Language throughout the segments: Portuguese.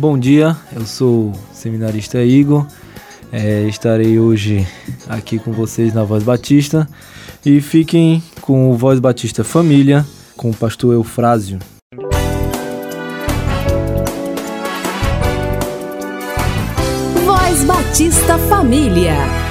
Bom dia, eu sou o seminarista Igor. É, estarei hoje aqui com vocês na Voz Batista e fiquem com o Voz Batista Família com o pastor Eufrásio. Voz Batista Família.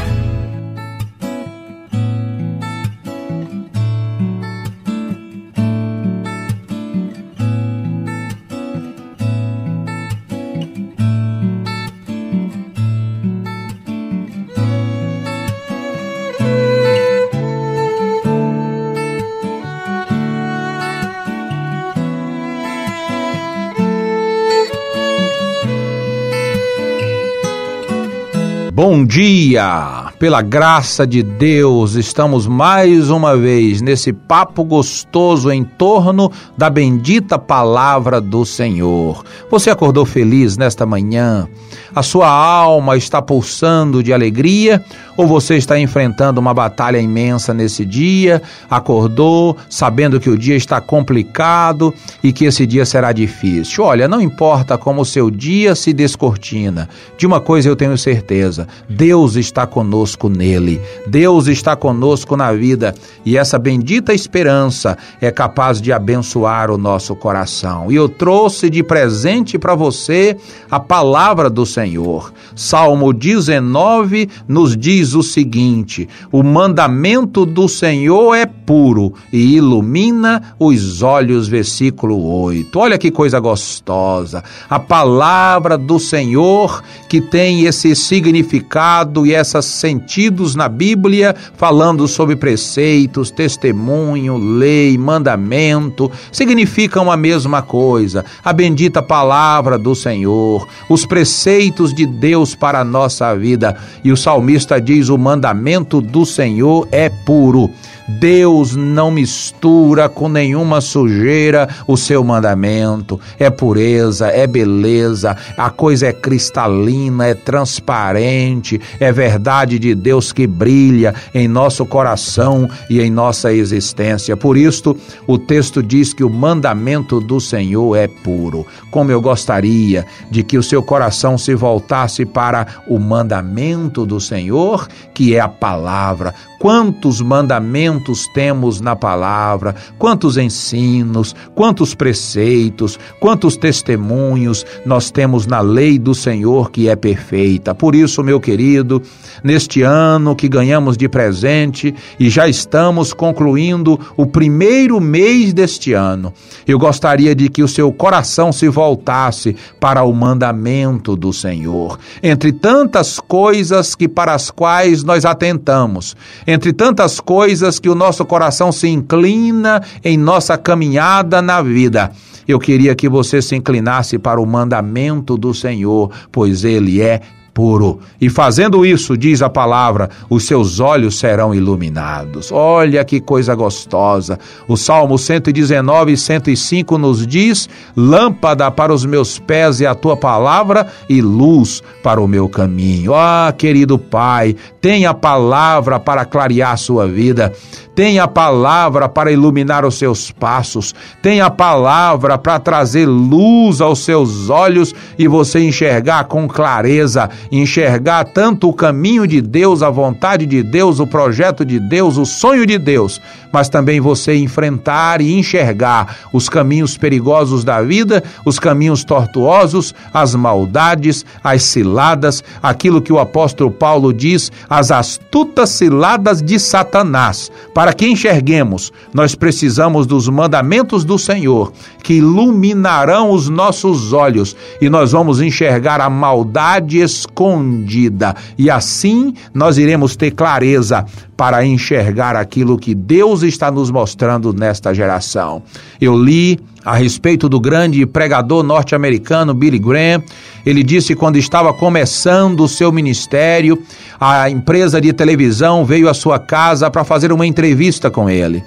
Dia! Pela graça de Deus, estamos mais uma vez nesse papo gostoso em torno da bendita palavra do Senhor. Você acordou feliz nesta manhã? A sua alma está pulsando de alegria ou você está enfrentando uma batalha imensa nesse dia? Acordou sabendo que o dia está complicado e que esse dia será difícil. Olha, não importa como o seu dia se descortina, de uma coisa eu tenho certeza: Deus está conosco nele. Deus está conosco na vida e essa bendita esperança é capaz de abençoar o nosso coração. E eu trouxe de presente para você a palavra do Senhor. Salmo 19 nos diz o seguinte: O mandamento do Senhor é puro e ilumina os olhos. Versículo 8. Olha que coisa gostosa. A palavra do Senhor que tem esse significado e esses sentidos na Bíblia, falando sobre preceitos, testemunho, lei, mandamento, significam a mesma coisa. A bendita palavra do Senhor, os preceitos de Deus para a nossa vida. E o salmista diz: o mandamento do Senhor é puro. Deus não mistura com nenhuma sujeira o seu mandamento. É pureza, é beleza, a coisa é cristalina, é transparente, é verdade de Deus que brilha em nosso coração e em nossa existência. Por isto, o texto diz que o mandamento do Senhor é puro. Como eu gostaria de que o seu coração se voltasse para o mandamento do Senhor, que é a palavra. Quantos mandamentos temos na palavra, quantos ensinos, quantos preceitos, quantos testemunhos nós temos na lei do Senhor que é perfeita. Por isso, meu querido, neste ano que ganhamos de presente e já estamos concluindo o primeiro mês deste ano, eu gostaria de que o seu coração se voltasse para o mandamento do Senhor. Entre tantas coisas que para as quais nós atentamos, entre tantas coisas que o nosso coração se inclina em nossa caminhada na vida. Eu queria que você se inclinasse para o mandamento do Senhor, pois ele é puro. E fazendo isso, diz a palavra, os seus olhos serão iluminados. Olha que coisa gostosa. O Salmo 119 e 105 nos diz: Lâmpada para os meus pés e a tua palavra e luz para o meu caminho. Ah, querido Pai, tenha a palavra para clarear a sua vida. Tenha a palavra para iluminar os seus passos. Tenha a palavra para trazer luz aos seus olhos e você enxergar com clareza enxergar tanto o caminho de Deus, a vontade de Deus, o projeto de Deus, o sonho de Deus, mas também você enfrentar e enxergar os caminhos perigosos da vida, os caminhos tortuosos, as maldades, as ciladas, aquilo que o apóstolo Paulo diz, as astutas ciladas de Satanás. Para que enxerguemos, nós precisamos dos mandamentos do Senhor, que iluminarão os nossos olhos e nós vamos enxergar a maldade escondida. E assim nós iremos ter clareza para enxergar aquilo que Deus Deus está nos mostrando nesta geração. Eu li a respeito do grande pregador norte-americano Billy Graham. Ele disse quando estava começando o seu ministério, a empresa de televisão veio à sua casa para fazer uma entrevista com ele.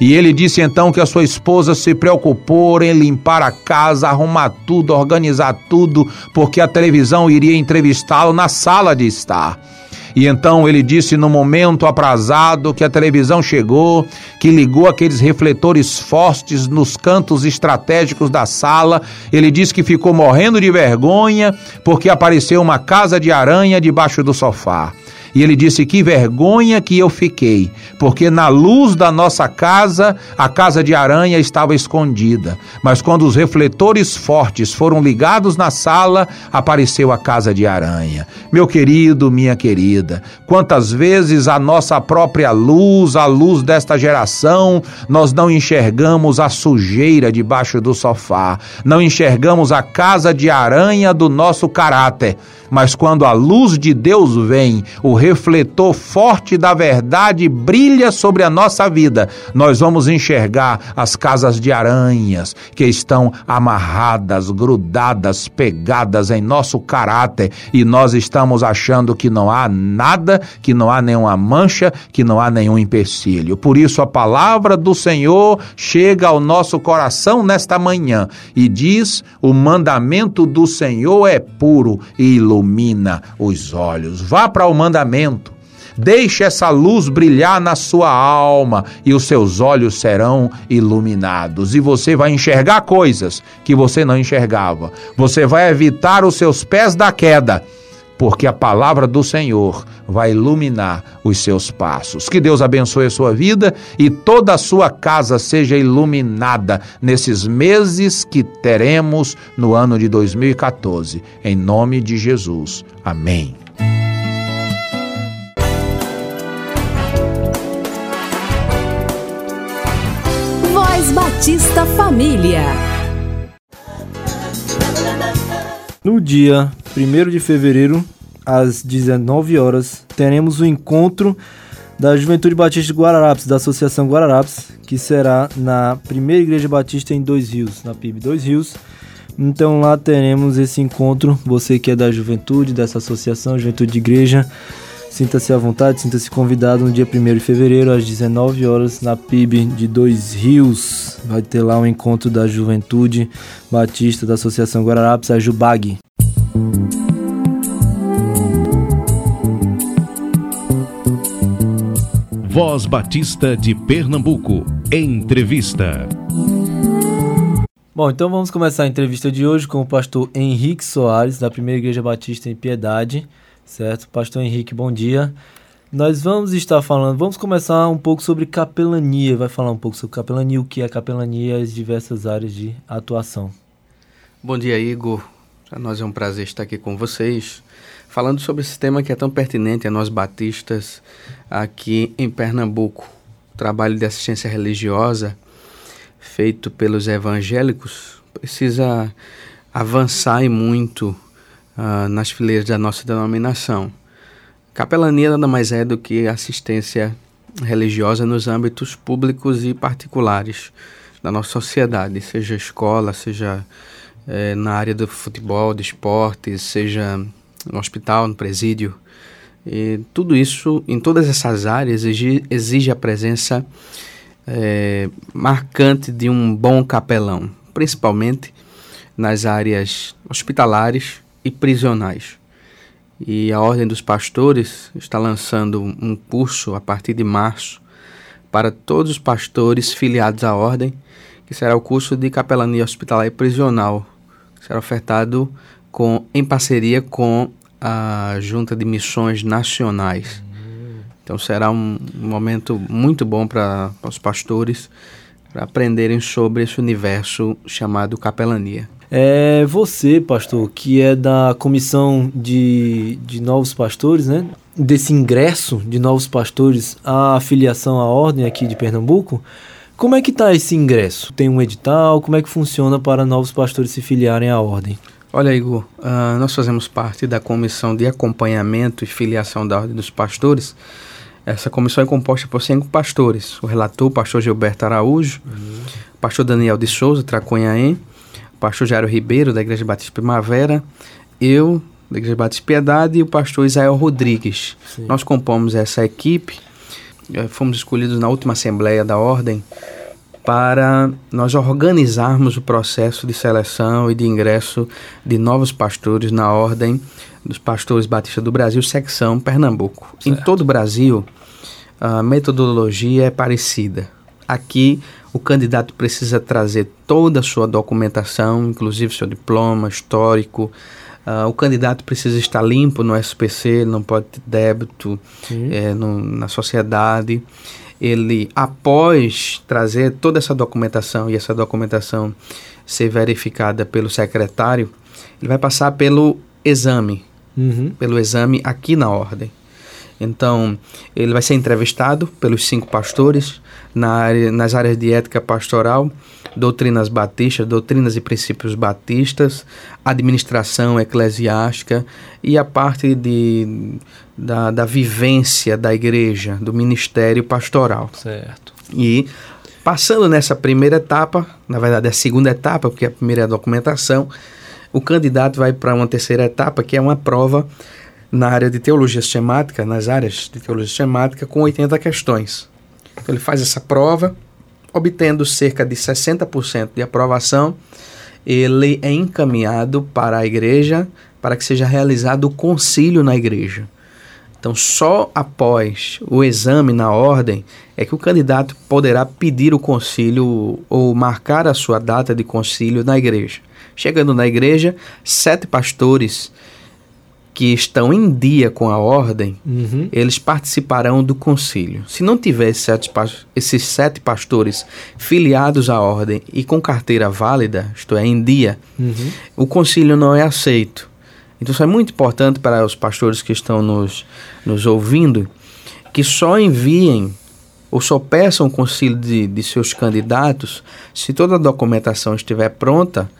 E ele disse então que a sua esposa se preocupou em limpar a casa, arrumar tudo, organizar tudo, porque a televisão iria entrevistá-lo na sala de estar. E então ele disse no momento aprazado que a televisão chegou, que ligou aqueles refletores fortes nos cantos estratégicos da sala. Ele disse que ficou morrendo de vergonha porque apareceu uma casa de aranha debaixo do sofá. E ele disse: Que vergonha que eu fiquei, porque na luz da nossa casa, a casa de aranha estava escondida. Mas quando os refletores fortes foram ligados na sala, apareceu a casa de aranha. Meu querido, minha querida, quantas vezes a nossa própria luz, a luz desta geração, nós não enxergamos a sujeira debaixo do sofá, não enxergamos a casa de aranha do nosso caráter. Mas quando a luz de Deus vem, o refletor forte da verdade brilha sobre a nossa vida, nós vamos enxergar as casas de aranhas que estão amarradas, grudadas, pegadas em nosso caráter e nós estamos achando que não há nada, que não há nenhuma mancha, que não há nenhum empecilho. Por isso a palavra do Senhor chega ao nosso coração nesta manhã e diz: o mandamento do Senhor é puro e ilumina os olhos. Vá para o mandamento Deixe essa luz brilhar na sua alma e os seus olhos serão iluminados. E você vai enxergar coisas que você não enxergava. Você vai evitar os seus pés da queda, porque a palavra do Senhor vai iluminar os seus passos. Que Deus abençoe a sua vida e toda a sua casa seja iluminada nesses meses que teremos no ano de 2014. Em nome de Jesus. Amém. Batista Família. No dia 1 de fevereiro, às 19 horas, teremos o encontro da Juventude Batista de Guararapes, da Associação Guararapes, que será na Primeira Igreja Batista em Dois Rios, na PIB Dois Rios. Então lá teremos esse encontro. Você que é da juventude, dessa associação, Juventude de Igreja, Sinta-se à vontade, sinta-se convidado no dia 1 de fevereiro, às 19 horas, na PIB de Dois Rios. Vai ter lá um encontro da Juventude Batista da Associação Guararapes, a Jubag. Voz Batista de Pernambuco. Entrevista. Bom, então vamos começar a entrevista de hoje com o pastor Henrique Soares, da Primeira Igreja Batista em Piedade. Certo, Pastor Henrique, bom dia. Nós vamos estar falando, vamos começar um pouco sobre capelania, vai falar um pouco sobre capelania, o que é capelania e as diversas áreas de atuação. Bom dia, Igor. Para nós é um prazer estar aqui com vocês, falando sobre esse tema que é tão pertinente a nós batistas aqui em Pernambuco. O trabalho de assistência religiosa feito pelos evangélicos precisa avançar e muito uh, nas fileiras da nossa denominação. Capelania nada mais é do que assistência religiosa nos âmbitos públicos e particulares da nossa sociedade, seja escola, seja eh, na área do futebol, de esportes, seja no hospital, no presídio. E tudo isso, em todas essas áreas, exige, exige a presença eh, marcante de um bom capelão, principalmente nas áreas hospitalares e prisionais. E a Ordem dos Pastores está lançando um curso a partir de março para todos os pastores filiados à Ordem, que será o curso de capelania hospitalar e prisional, que será ofertado com, em parceria com a Junta de Missões Nacionais. Então será um, momento muito bom para os pastores aprenderem sobre esse universo chamado capelania. É você, pastor, que é da comissão de, de novos pastores, né? Desse ingresso de novos pastores à filiação à ordem aqui de Pernambuco. Como é que está esse ingresso? Tem um edital? Como é que funciona para novos pastores se filiarem à ordem? Olha, Igor, uh, nós fazemos parte da comissão de acompanhamento e filiação da Ordem dos Pastores. Essa comissão é composta por cinco pastores. O relator, o pastor Gilberto Araújo, uhum. pastor Daniel de Souza, Traconhaém, o pastor Jairo Ribeiro, da Igreja Batista Primavera, eu, da Igreja Batista Piedade, e o pastor Israel Rodrigues. Sim. Nós compomos essa equipe, eh, fomos escolhidos na última Assembleia da Ordem para nós organizarmos o processo de seleção e de ingresso de novos pastores na Ordem dos Pastores Batistas do Brasil, secção Pernambuco. Certo. Em todo o Brasil, a metodologia é parecida. Aqui, o candidato precisa trazer toda a sua documentação, inclusive seu diploma histórico. Uh, o candidato precisa estar limpo no SPC, não pode ter débito é, no, na sociedade. Ele, após trazer toda essa documentação e essa documentação ser verificada pelo secretário, ele vai passar pelo exame, uhum. pelo exame aqui na ordem. Então, ele vai ser entrevistado pelos cinco pastores na área, nas áreas de ética pastoral, doutrinas batistas, doutrinas e princípios batistas, administração eclesiástica e a parte de, da, da vivência da igreja, do ministério pastoral. Certo. E passando nessa primeira etapa, na verdade é a segunda etapa, porque a primeira é a documentação, o candidato vai para uma terceira etapa, que é uma prova na área de teologia sistemática, nas áreas de teologia sistemática, com 80 questões. Então ele faz essa prova, obtendo cerca de 60% de aprovação, ele é encaminhado para a igreja para que seja realizado o concílio na igreja. Então, só após o exame na ordem é que o candidato poderá pedir o concílio ou marcar a sua data de concílio na igreja. Chegando na igreja, sete pastores que estão em dia com a ordem, uhum. eles participarão do concílio. Se não tiver sete, esses sete pastores filiados à ordem e com carteira válida, isto é, em dia, uhum. o concílio não é aceito. Então isso é muito importante para os pastores que estão nos, nos ouvindo, que só enviem ou só peçam o concílio de, de seus candidatos se toda a documentação estiver pronta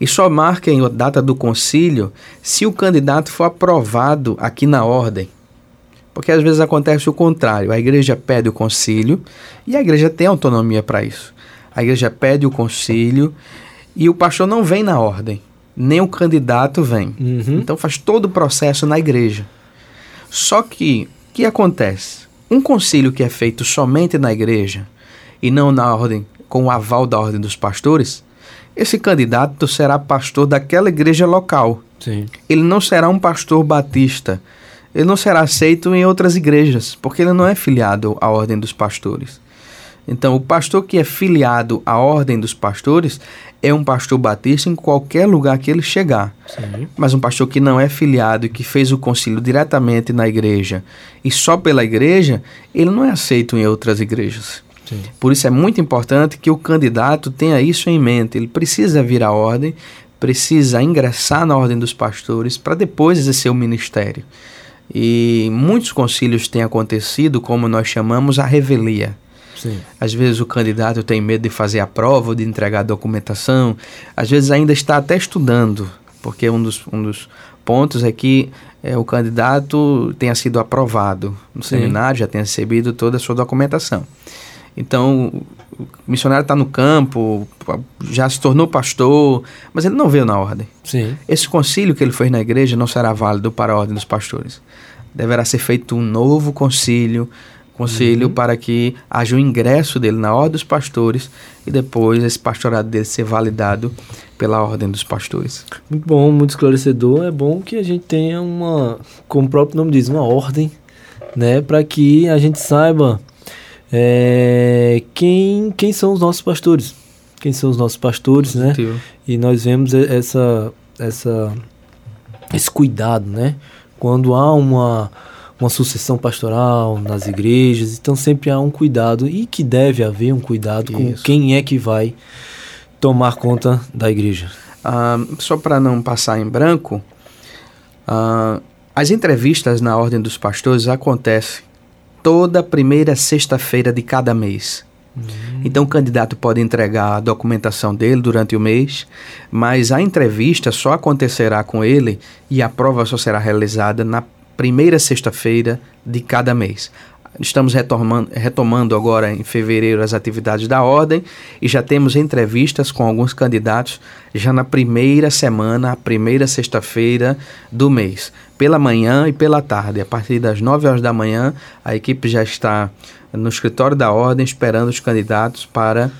e só marquem a data do concílio se o candidato for aprovado aqui na ordem. Porque às vezes acontece o contrário, a igreja pede o concílio e a igreja tem autonomia para isso. A igreja pede o concílio e o pastor não vem na ordem, nem o candidato vem. Uhum. Então faz todo o processo na igreja. Só que o que acontece? Um concílio que é feito somente na igreja e não na ordem, com o aval da ordem dos pastores, esse candidato será pastor daquela igreja local. Sim. Ele não será um pastor batista. Ele não será aceito em outras igrejas, porque ele não é filiado à ordem dos pastores. Então, o pastor que é filiado à ordem dos pastores é um pastor batista em qualquer lugar que ele chegar. Sim. Mas um pastor que não é filiado e que fez o concílio diretamente na igreja e só pela igreja, ele não é aceito em outras igrejas. Sim. Por isso é muito importante que o candidato tenha isso em mente. Ele precisa vir à ordem, precisa ingressar na ordem dos pastores para depois exercer o ministério. E muitos concílios têm acontecido, como nós chamamos, a revelia. Sim. Às vezes o candidato tem medo de fazer a prova de entregar a documentação, às vezes ainda está até estudando, porque um dos, um dos pontos é que é, o candidato tenha sido aprovado no Sim. seminário, já tenha recebido toda a sua documentação. Então, o missionário está no campo, já se tornou pastor, mas ele não veio na ordem. Sim. Esse concílio que ele fez na igreja não será válido para a ordem dos pastores. Deverá ser feito um novo concílio, concílio uhum. para que haja o ingresso dele na ordem dos pastores e depois esse pastorado dele ser validado pela ordem dos pastores. Muito bom, muito esclarecedor. É bom que a gente tenha uma, como o próprio nome diz, uma ordem, né, para que a gente saiba é, quem, quem são os nossos pastores? Quem são os nossos pastores, né? E nós vemos essa, essa, esse cuidado, né? Quando há uma, uma sucessão pastoral nas igrejas, então sempre há um cuidado e que deve haver um cuidado Isso. com quem é que vai tomar conta da igreja. Ah, só para não passar em branco, ah, as entrevistas na Ordem dos Pastores acontecem toda primeira sexta-feira de cada mês. Uhum. Então o candidato pode entregar a documentação dele durante o mês, mas a entrevista só acontecerá com ele e a prova só será realizada na primeira sexta-feira de cada mês. Estamos retomando, retomando agora em fevereiro as atividades da ordem e já temos entrevistas com alguns candidatos já na primeira semana, a primeira sexta-feira do mês, pela manhã e pela tarde. A partir das 9 horas da manhã, a equipe já está no escritório da ordem esperando os candidatos para,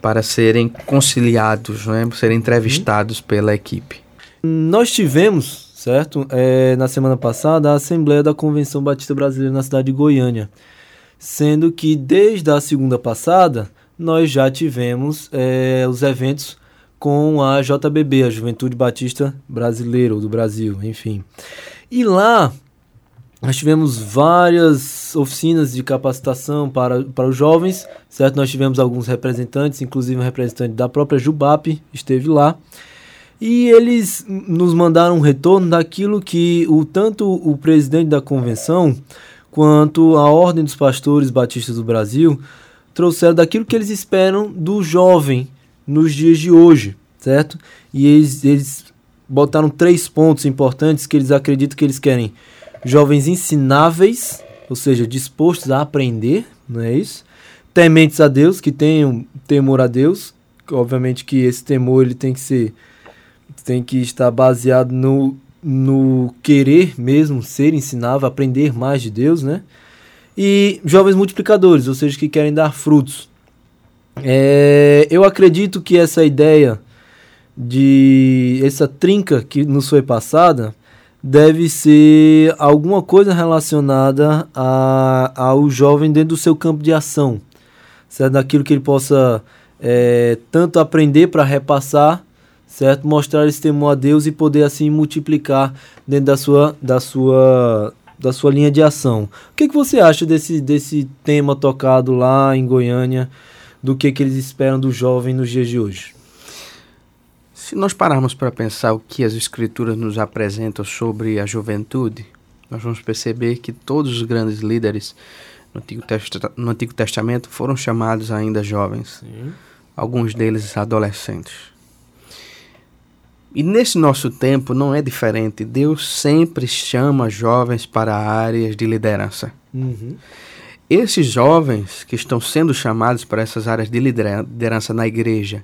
para serem conciliados, né, serem entrevistados pela equipe. Nós tivemos certo? É, na semana passada, a Assembleia da Convenção Batista Brasileira na cidade de Goiânia. Sendo que desde a segunda passada, nós já tivemos é, os eventos com a JBB, a Juventude Batista Brasileira, ou do Brasil, enfim. E lá nós tivemos várias oficinas de capacitação para, para os jovens, certo? Nós tivemos alguns representantes, inclusive um representante da própria Jubap esteve lá. E eles nos mandaram um retorno daquilo que o tanto o presidente da convenção quanto a Ordem dos Pastores Batistas do Brasil trouxeram daquilo que eles esperam do jovem nos dias de hoje, certo? E eles, eles botaram três pontos importantes que eles acreditam que eles querem: jovens ensináveis, ou seja, dispostos a aprender, não é isso? Tementes a Deus, que tenham temor a Deus, obviamente que esse temor ele tem que ser tem que estar baseado no, no querer mesmo ser ensinável, aprender mais de Deus, né? E jovens multiplicadores, ou seja, que querem dar frutos. É, eu acredito que essa ideia de essa trinca que nos foi passada deve ser alguma coisa relacionada a, ao jovem dentro do seu campo de ação, certo? Daquilo que ele possa é, tanto aprender para repassar certo? Mostrar esse temor a Deus e poder assim multiplicar dentro da sua, da sua, da sua linha de ação. O que, que você acha desse, desse tema tocado lá em Goiânia, do que, que eles esperam do jovem nos dias de hoje? Se nós pararmos para pensar o que as escrituras nos apresentam sobre a juventude, nós vamos perceber que todos os grandes líderes no Antigo, no Antigo Testamento foram chamados ainda jovens, Sim. alguns deles adolescentes. E nesse nosso tempo não é diferente. Deus sempre chama jovens para áreas de liderança. Uhum. Esses jovens que estão sendo chamados para essas áreas de liderança na igreja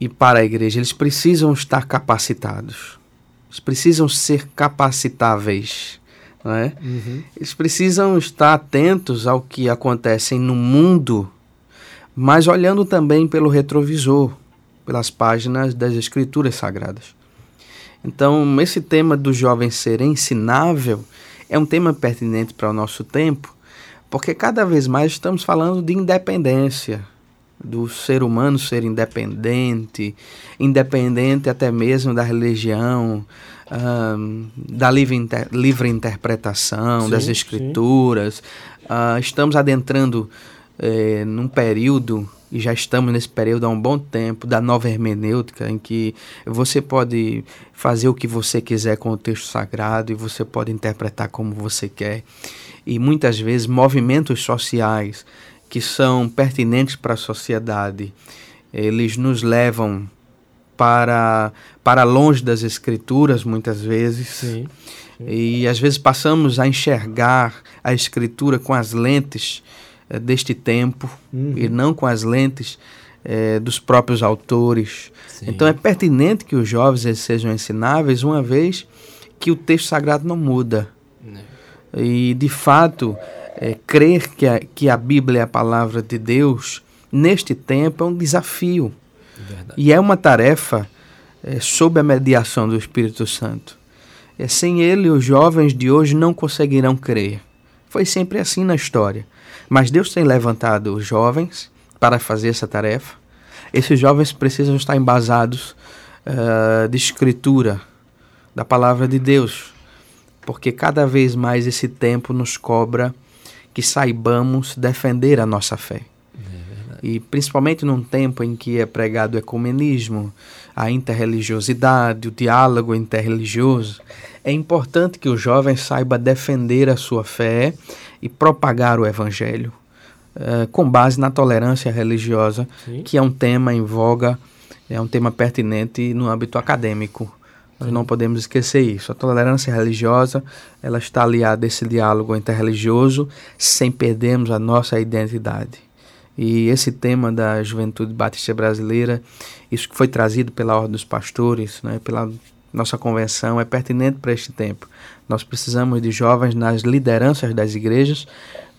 e para a igreja, eles precisam estar capacitados. Eles precisam ser capacitáveis. Né? Uhum. Eles precisam estar atentos ao que acontece no mundo, mas olhando também pelo retrovisor pelas páginas das Escrituras Sagradas. Então, esse tema do jovem ser ensinável é um tema pertinente para o nosso tempo, porque cada vez mais estamos falando de independência, do ser humano ser independente, independente até mesmo da religião, um, da livre, inter, livre interpretação sim, das escrituras. Uh, estamos adentrando eh, num período e já estamos nesse período há um bom tempo da nova hermenêutica, em que você pode fazer o que você quiser com o texto sagrado e você pode interpretar como você quer. E muitas vezes movimentos sociais que são pertinentes para a sociedade, eles nos levam para, para longe das escrituras, muitas vezes. Sim, sim. E às vezes passamos a enxergar a escritura com as lentes é, deste tempo uhum. e não com as lentes é, dos próprios autores. Sim. Então é pertinente que os jovens sejam ensináveis, uma vez que o texto sagrado não muda. Não. E, de fato, é, crer que a, que a Bíblia é a palavra de Deus neste tempo é um desafio. Verdade. E é uma tarefa é, sob a mediação do Espírito Santo. É, sem ele, os jovens de hoje não conseguirão crer. Foi sempre assim na história. Mas Deus tem levantado jovens para fazer essa tarefa. Esses jovens precisam estar embasados uh, de escritura, da palavra de Deus, porque cada vez mais esse tempo nos cobra que saibamos defender a nossa fé. É e principalmente num tempo em que é pregado o ecumenismo, a interreligiosidade, o diálogo interreligioso, é importante que o jovem saiba defender a sua fé e propagar o evangelho uh, com base na tolerância religiosa, Sim. que é um tema em voga, é um tema pertinente no âmbito acadêmico Nós não podemos esquecer isso. A tolerância religiosa, ela está aliada a esse diálogo interreligioso, sem perdermos a nossa identidade. E esse tema da juventude batista brasileira, isso que foi trazido pela Ordem dos Pastores, né, pela nossa convenção, é pertinente para este tempo. Nós precisamos de jovens nas lideranças das igrejas,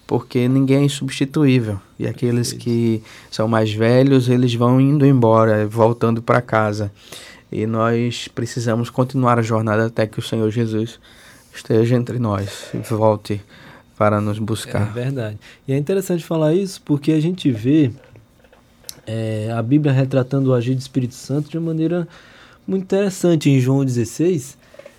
porque ninguém é insubstituível. E aqueles que são mais velhos, eles vão indo embora, voltando para casa. E nós precisamos continuar a jornada até que o Senhor Jesus esteja entre nós e volte para nos buscar. É verdade. E é interessante falar isso porque a gente vê é, a Bíblia retratando o agir do Espírito Santo de uma maneira muito interessante. Em João 16,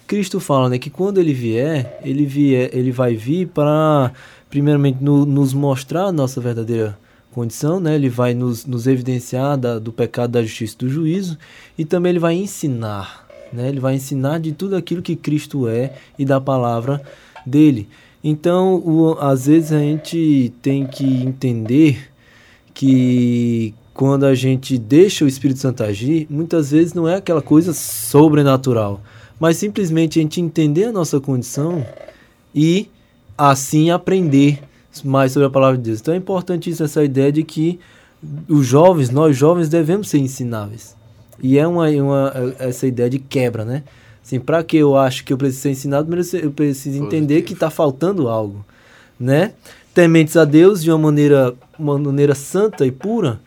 Cristo fala né, que quando ele vier, ele, vier, ele vai vir para, primeiramente, no, nos mostrar a nossa verdadeira condição, né? Ele vai nos, nos evidenciar da, do pecado, da justiça do juízo e também ele vai ensinar, né? Ele vai ensinar de tudo aquilo que Cristo é e da palavra dele. Então, o, às vezes a gente tem que entender que quando a gente deixa o Espírito Santo agir, muitas vezes não é aquela coisa sobrenatural, mas simplesmente a gente entender a nossa condição e assim aprender mais sobre a palavra de Deus. Então é importantíssima essa ideia de que os jovens, nós jovens, devemos ser ensináveis. E é uma, uma essa ideia de quebra, né? Assim, para que eu acho que eu preciso ser ensinado, eu preciso entender que está faltando algo, né? Tementes a Deus de uma maneira, uma maneira santa e pura,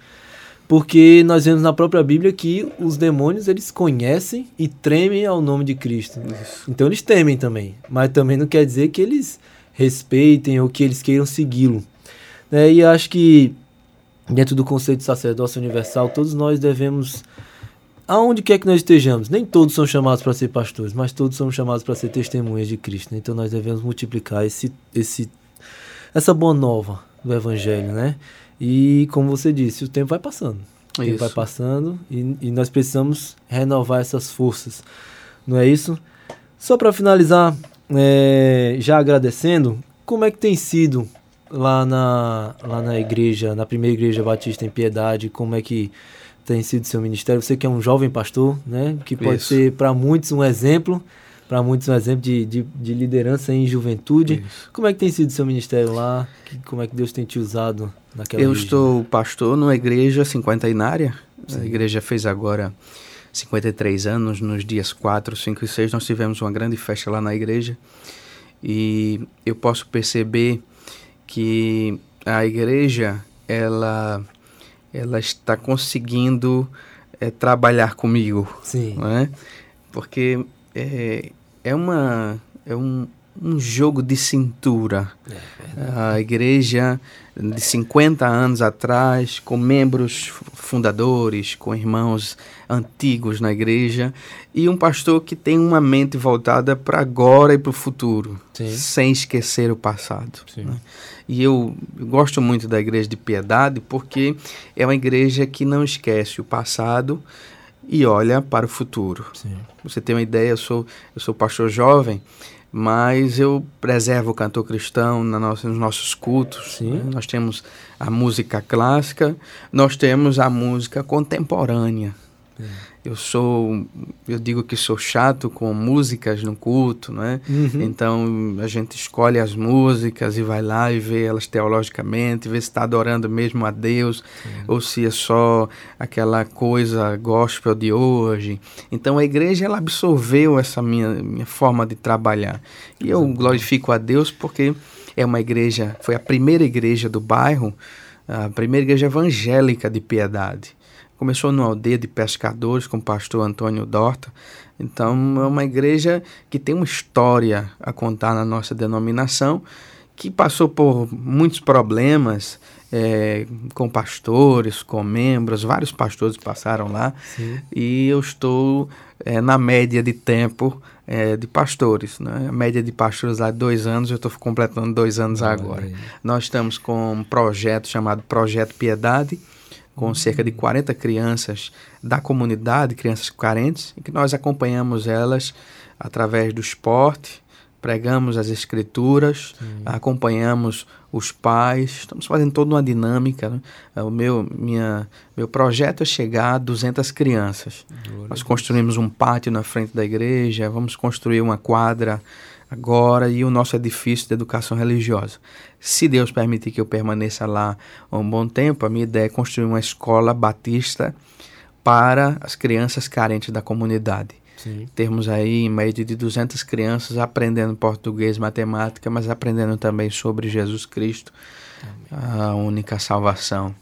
porque nós vemos na própria Bíblia que os demônios eles conhecem e tremem ao nome de Cristo. Isso. Então eles temem também, mas também não quer dizer que eles respeitem ou que eles queiram segui-lo. É, e acho que dentro do conceito de sacerdócio universal, todos nós devemos, aonde quer que nós estejamos, nem todos são chamados para ser pastores, mas todos são chamados para ser testemunhas de Cristo. Né? Então nós devemos multiplicar esse, esse, essa boa nova do Evangelho, né? E como você disse, o tempo vai passando. O tempo vai passando e, e nós precisamos renovar essas forças. Não é isso? Só para finalizar, é, já agradecendo, como é que tem sido lá na, lá na igreja, na primeira igreja batista em Piedade, como é que tem sido seu ministério? Você que é um jovem pastor, né? Que pode Isso. ser para muitos um exemplo, para muitos um exemplo de, de, de liderança em juventude. Isso. Como é que tem sido seu ministério lá? Como é que Deus tem te usado naquela Eu estou pastor numa igreja cinquentenária. Sim. A igreja fez agora 53 anos, nos dias 4, 5 e 6, nós tivemos uma grande festa lá na igreja e eu posso perceber que a igreja ela, ela está conseguindo é, trabalhar comigo. Sim. Né? Porque é, é, uma, é um, um jogo de cintura. É a igreja de 50 anos atrás, com membros fundadores, com irmãos antigos na igreja, e um pastor que tem uma mente voltada para agora e para o futuro, Sim. sem esquecer o passado. Né? E eu, eu gosto muito da igreja de piedade porque é uma igreja que não esquece o passado e olha para o futuro. Sim. Você tem uma ideia, eu sou, eu sou pastor jovem mas eu preservo o cantor cristão na nossa, nos nossos cultos. Né? Nós temos a música clássica, nós temos a música contemporânea. É eu sou eu digo que sou chato com músicas no culto né uhum. então a gente escolhe as músicas e vai lá e vê elas teologicamente vê se está adorando mesmo a Deus ou se é só aquela coisa gospel de hoje. Então a igreja ela absorveu essa minha minha forma de trabalhar. E eu glorifico a Deus porque é uma igreja foi a primeira igreja do bairro a primeira igreja evangélica de piedade Começou numa aldeia de pescadores com o pastor Antônio Dorta. Então, é uma igreja que tem uma história a contar na nossa denominação, que passou por muitos problemas é, com pastores, com membros, vários pastores passaram lá. Sim. E eu estou é, na média de tempo é, de pastores. Né? A média de pastores lá é dois anos, eu estou completando dois anos agora. Nós estamos com um projeto chamado Projeto Piedade com cerca de 40 crianças da comunidade, crianças carentes, e que nós acompanhamos elas através do esporte, pregamos as escrituras, Sim. acompanhamos os pais, estamos fazendo toda uma dinâmica. Né? O meu, minha, meu projeto é chegar a 200 crianças. Glória Nós construímos um pátio na frente da igreja, vamos construir uma quadra agora e o nosso edifício de educação religiosa. Se Deus permitir que eu permaneça lá um bom tempo, a minha ideia é construir uma escola batista para as crianças carentes da comunidade. Sim. Termos aí em média de 200 crianças aprendendo português, matemática, mas aprendendo também sobre Jesus Cristo, Amém. a única salvação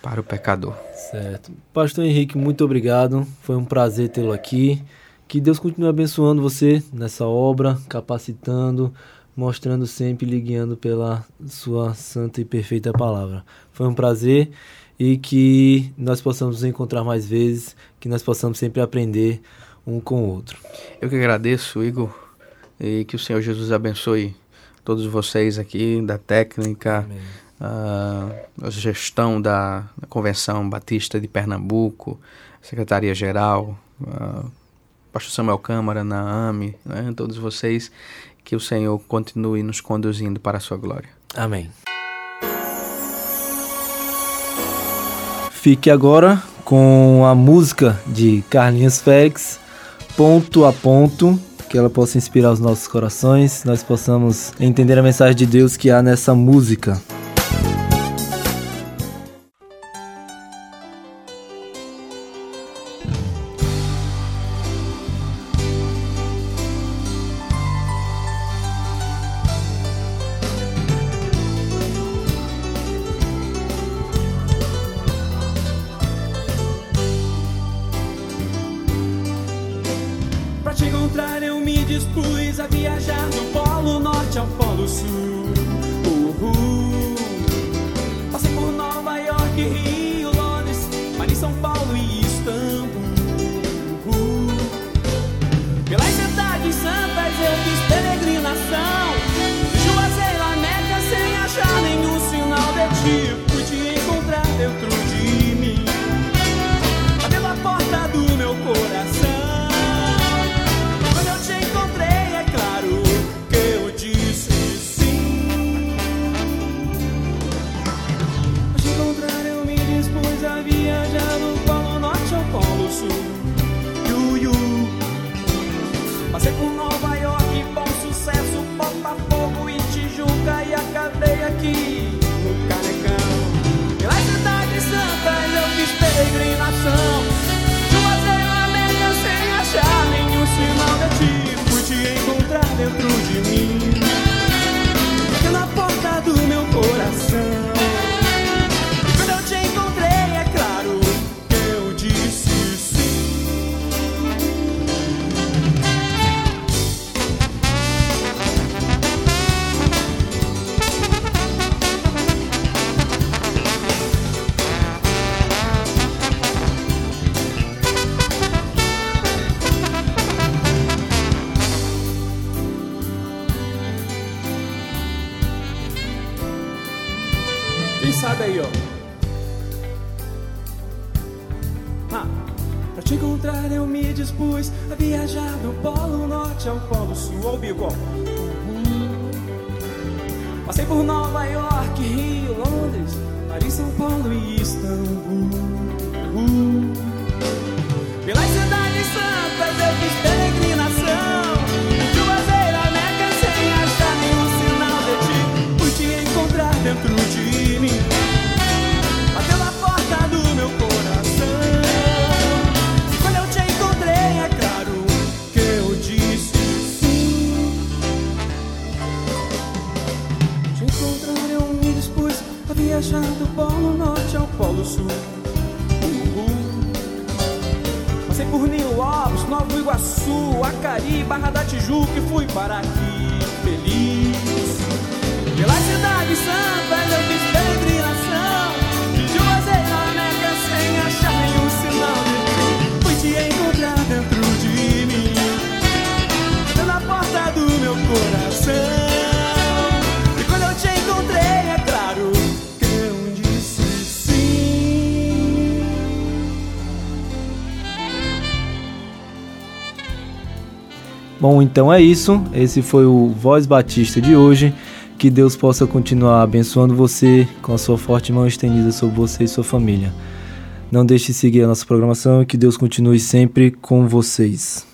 para o pecador. Certo. Pastor Henrique, muito obrigado. Foi um prazer tê-lo aqui. Que Deus continue abençoando você nessa obra, capacitando, mostrando sempre guiando pela sua santa e perfeita palavra. Foi um prazer e que nós possamos nos encontrar mais vezes, que nós possamos sempre aprender um com o outro. Eu que agradeço, Igor, e que o Senhor Jesus abençoe todos vocês aqui da técnica, a gestão da, da, Convenção Batista de Pernambuco, Secretaria-Geral, Pastor Samuel Câmara, na AME, né, todos vocês, que o Senhor continue nos conduzindo para a sua glória. Amém. Fique agora com a música de Carlinhos Félix, ponto a ponto, que ela possa inspirar os nossos corações, nós possamos entender a mensagem de Deus que há nessa música. dispus a viajar no. Paulo e Istambul. Bom, então é isso. Esse foi o Voz Batista de hoje. Que Deus possa continuar abençoando você com a sua forte mão estendida sobre você e sua família. Não deixe de seguir a nossa programação e que Deus continue sempre com vocês.